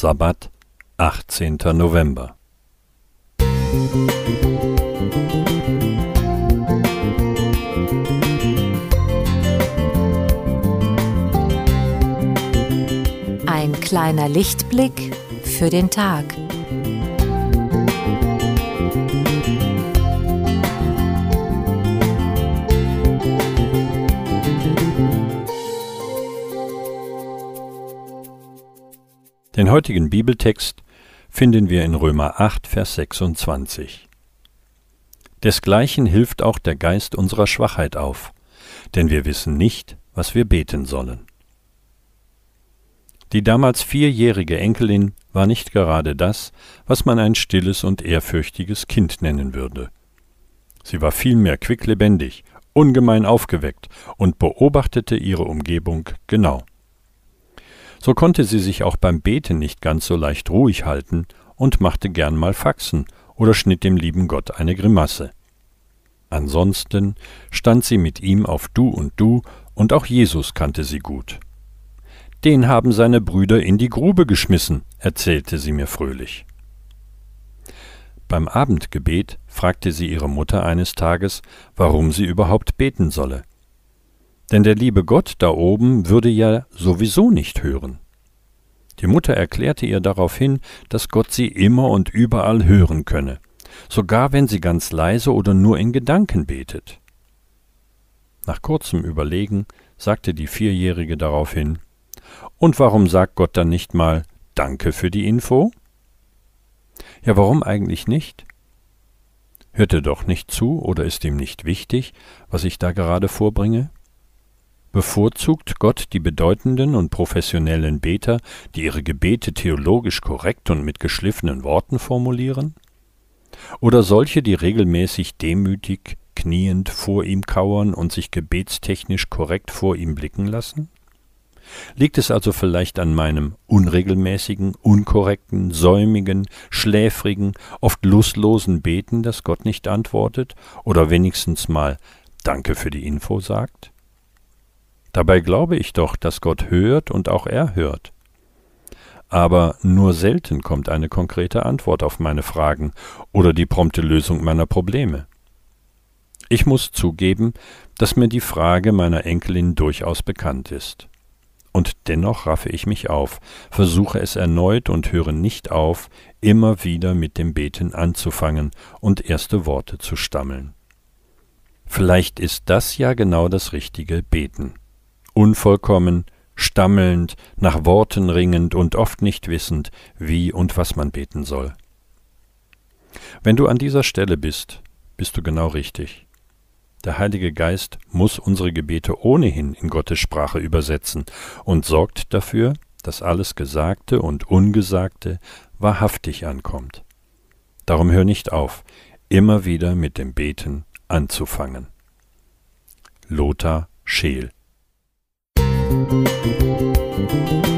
Sabbat, 18. November. Ein kleiner Lichtblick für den Tag. Den heutigen Bibeltext finden wir in Römer 8, Vers 26. Desgleichen hilft auch der Geist unserer Schwachheit auf, denn wir wissen nicht, was wir beten sollen. Die damals vierjährige Enkelin war nicht gerade das, was man ein stilles und ehrfürchtiges Kind nennen würde. Sie war vielmehr quicklebendig, ungemein aufgeweckt und beobachtete ihre Umgebung genau. So konnte sie sich auch beim Beten nicht ganz so leicht ruhig halten und machte gern mal Faxen oder schnitt dem lieben Gott eine Grimasse. Ansonsten stand sie mit ihm auf Du und Du, und auch Jesus kannte sie gut. Den haben seine Brüder in die Grube geschmissen, erzählte sie mir fröhlich. Beim Abendgebet fragte sie ihre Mutter eines Tages, warum sie überhaupt beten solle. Denn der liebe Gott da oben würde ja sowieso nicht hören. Die Mutter erklärte ihr daraufhin, dass Gott sie immer und überall hören könne, sogar wenn sie ganz leise oder nur in Gedanken betet. Nach kurzem Überlegen sagte die Vierjährige daraufhin, Und warum sagt Gott dann nicht mal Danke für die Info? Ja, warum eigentlich nicht? Hört er doch nicht zu oder ist ihm nicht wichtig, was ich da gerade vorbringe? Bevorzugt Gott die bedeutenden und professionellen Beter, die ihre Gebete theologisch korrekt und mit geschliffenen Worten formulieren? Oder solche, die regelmäßig demütig, kniend vor ihm kauern und sich gebetstechnisch korrekt vor ihm blicken lassen? Liegt es also vielleicht an meinem unregelmäßigen, unkorrekten, säumigen, schläfrigen, oft lustlosen Beten, dass Gott nicht antwortet oder wenigstens mal Danke für die Info sagt? Dabei glaube ich doch, dass Gott hört und auch er hört. Aber nur selten kommt eine konkrete Antwort auf meine Fragen oder die prompte Lösung meiner Probleme. Ich muss zugeben, dass mir die Frage meiner Enkelin durchaus bekannt ist. Und dennoch raffe ich mich auf, versuche es erneut und höre nicht auf, immer wieder mit dem Beten anzufangen und erste Worte zu stammeln. Vielleicht ist das ja genau das richtige Beten unvollkommen, stammelnd, nach Worten ringend und oft nicht wissend, wie und was man beten soll. Wenn du an dieser Stelle bist, bist du genau richtig. Der Heilige Geist muss unsere Gebete ohnehin in Gottes Sprache übersetzen und sorgt dafür, dass alles Gesagte und Ungesagte wahrhaftig ankommt. Darum hör nicht auf, immer wieder mit dem Beten anzufangen. Lothar Scheel Música